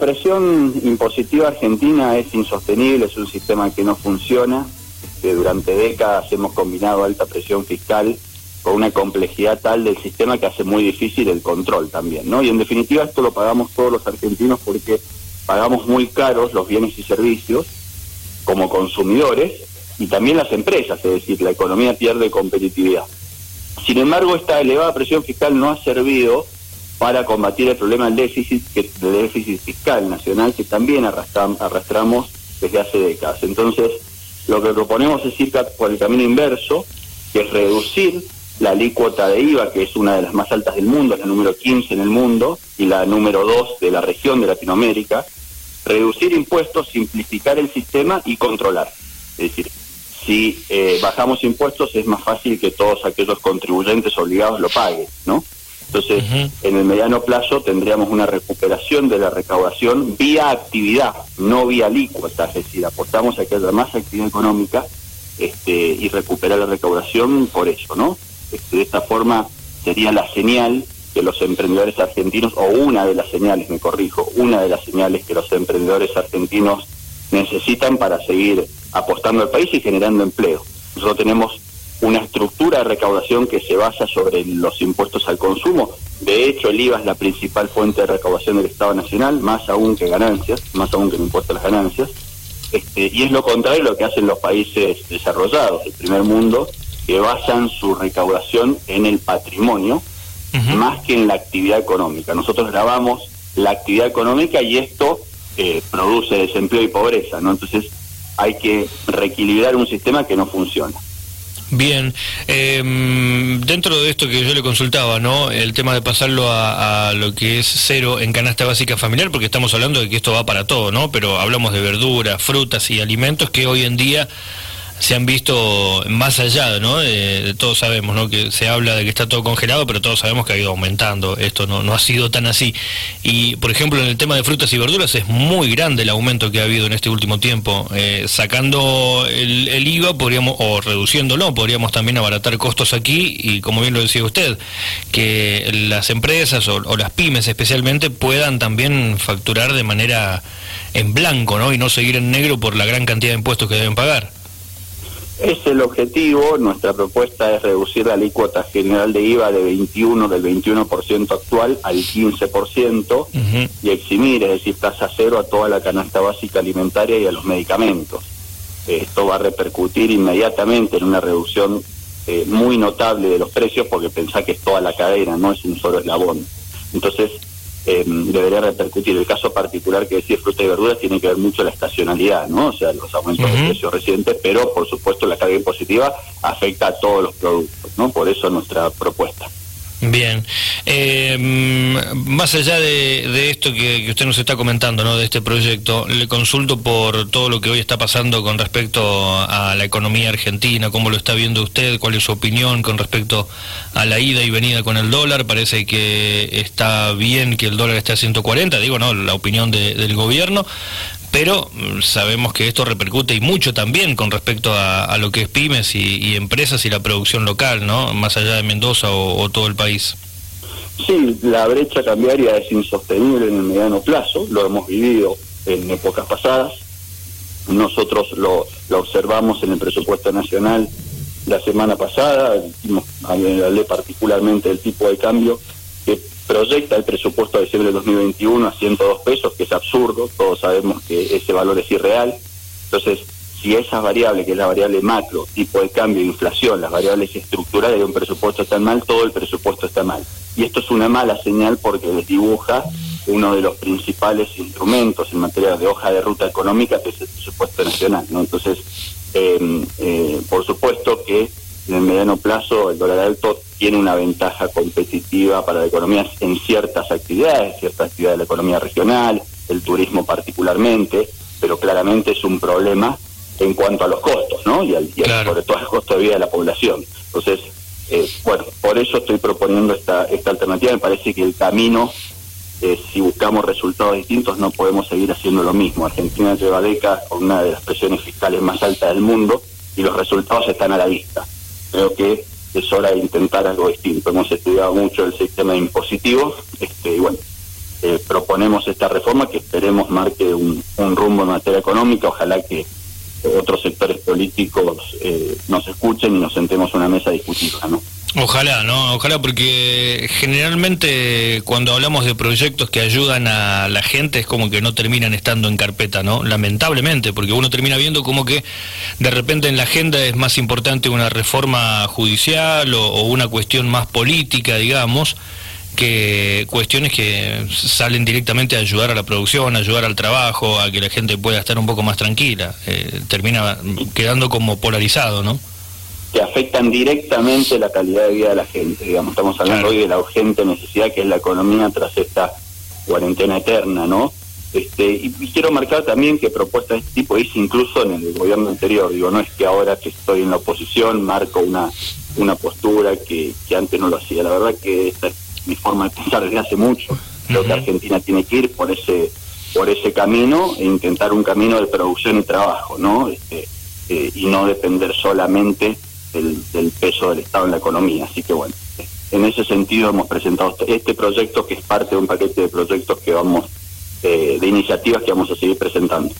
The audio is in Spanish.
presión impositiva argentina es insostenible, es un sistema que no funciona. Este, durante décadas hemos combinado alta presión fiscal con una complejidad tal del sistema que hace muy difícil el control también, ¿no? Y en definitiva esto lo pagamos todos los argentinos porque pagamos muy caros los bienes y servicios como consumidores y también las empresas, es decir, la economía pierde competitividad. Sin embargo, esta elevada presión fiscal no ha servido para combatir el problema del déficit, que, déficit fiscal nacional que también arrastramos desde hace décadas. Entonces, lo que proponemos es ir por el camino inverso, que es reducir la alícuota de IVA, que es una de las más altas del mundo, la número 15 en el mundo y la número 2 de la región de Latinoamérica, reducir impuestos, simplificar el sistema y controlar. Es decir, si eh, bajamos impuestos es más fácil que todos aquellos contribuyentes obligados lo paguen, ¿no? Entonces, en el mediano plazo tendríamos una recuperación de la recaudación vía actividad, no vía alícuota, es decir, aportamos a que haya más actividad económica este, y recuperar la recaudación por eso, ¿no? Este, de esta forma sería la señal que los emprendedores argentinos, o una de las señales, me corrijo, una de las señales que los emprendedores argentinos necesitan para seguir apostando al país y generando empleo. Nosotros tenemos una estructura de recaudación que se basa sobre los impuestos al consumo. De hecho, el IVA es la principal fuente de recaudación del Estado Nacional, más aún que ganancias, más aún que el impuesto a las ganancias. Este, y es lo contrario de lo que hacen los países desarrollados, el primer mundo, que basan su recaudación en el patrimonio más que en la actividad económica. Nosotros grabamos la actividad económica y esto eh, produce desempleo y pobreza, ¿no? Entonces hay que reequilibrar un sistema que no funciona. Bien, em, dentro de esto que yo le consultaba, ¿no? El tema de pasarlo a, a, lo que es cero en canasta básica familiar, porque estamos hablando de que esto va para todo, ¿no? Pero hablamos de verduras, frutas y alimentos que hoy en día se han visto más allá, ¿no? De, todos sabemos, ¿no? Que se habla de que está todo congelado, pero todos sabemos que ha ido aumentando. Esto no, no ha sido tan así. Y, por ejemplo, en el tema de frutas y verduras es muy grande el aumento que ha habido en este último tiempo. Eh, sacando el, IVA, podríamos, o reduciéndolo, podríamos también abaratar costos aquí y, como bien lo decía usted, que las empresas o, o las pymes especialmente puedan también facturar de manera en blanco, ¿no? Y no seguir en negro por la gran cantidad de impuestos que deben pagar. Es el objetivo, nuestra propuesta es reducir la alícuota general de IVA de 21 del 21% actual al 15% y eximir, es decir, tasa cero a toda la canasta básica alimentaria y a los medicamentos. Esto va a repercutir inmediatamente en una reducción eh, muy notable de los precios porque pensá que es toda la cadena, no es un solo eslabón. Entonces, eh, debería repercutir. El caso particular que decir fruta y verduras tiene que ver mucho la estacionalidad, ¿no? O sea, los aumentos de precios recientes, pero por supuesto la carga impositiva afecta a todos los productos, ¿no? Por eso nuestra propuesta. Bien, eh, más allá de, esto que, usted nos está comentando, ¿no? de este proyecto, le consulto por todo lo que hoy está pasando con respecto a la economía argentina, cómo lo está viendo usted, cuál es su opinión con respecto a la ida y venida con el dólar, parece que está bien que el dólar esté a 140, digo, no, la opinión del gobierno, pero mm, sabemos que esto repercute y mucho también con respecto a, lo que es pymes y, empresas y la producción local, ¿no? Más allá de Mendoza o, todo el país. Sí, la brecha cambiaria es insostenible en el mediano plazo, lo hemos vivido en épocas pasadas. Nosotros lo, lo observamos en el presupuesto nacional la semana pasada, hablé particularmente del tipo de cambio, que proyecta el presupuesto de diciembre de 2021 a 102 pesos, que es absurdo, todos sabemos que ese valor es irreal. Entonces, si esas variables, que es la variable macro, tipo de cambio, inflación, las variables estructurales de un presupuesto están mal, todo el presupuesto está mal. Y esto es una mala señal porque desdibuja uno de los principales instrumentos en materia de hoja de ruta económica, que es el presupuesto nacional. ¿no? Entonces, eh, eh, por supuesto que en el mediano plazo el dólar alto tiene una ventaja competitiva para la economía en ciertas actividades, ciertas actividades de la economía regional, el turismo particularmente, pero claramente es un problema en cuanto a los costos, ¿no? Y, sobre todo al costo de vida de la población. Entonces, eh, bueno, por eso estoy proponiendo esta, esta alternativa. Me parece que el camino, eh, si buscamos resultados distintos, no podemos seguir haciendo lo mismo. Argentina lleva décadas con una de las presiones fiscales más altas del mundo y los resultados están a la vista creo que es hora de intentar algo distinto. Hemos estudiado mucho el sistema impositivo este, y bueno, eh, proponemos esta reforma que esperemos marque un, rumbo en materia económica, ojalá que otros sectores políticos eh, nos escuchen y nos sentemos a una mesa discutiva, ¿no? Ojalá, ¿no? Ojalá porque generalmente cuando hablamos de proyectos que ayudan a la gente es como que no terminan estando en carpeta, ¿no? Lamentablemente, porque uno termina viendo como que de repente en la agenda es más importante una reforma judicial o, una cuestión más política, digamos, que cuestiones que salen directamente a ayudar a la producción, a ayudar al trabajo, a que la gente pueda estar un poco más tranquila. Eh, termina quedando como polarizado, ¿no? Que afectan directamente la calidad de vida de la gente. Digamos, estamos hablando hoy de la urgente necesidad que es la economía tras esta cuarentena eterna, ¿no? Este, y, quiero marcar también que propuestas de este tipo hice incluso en el gobierno anterior. Digo, no es que ahora que estoy en la oposición marco una, una postura que, que antes no lo hacía. La verdad que esta es mi forma de pensar desde hace mucho. Creo que Argentina tiene que ir por ese por ese camino e intentar un camino de producción y trabajo, ¿no? Este, eh, y no depender solamente del, peso del Estado en la economía. Así que bueno, en ese sentido hemos presentado este proyecto que es parte de un paquete de proyectos que vamos, eh, de iniciativas que vamos a seguir presentando.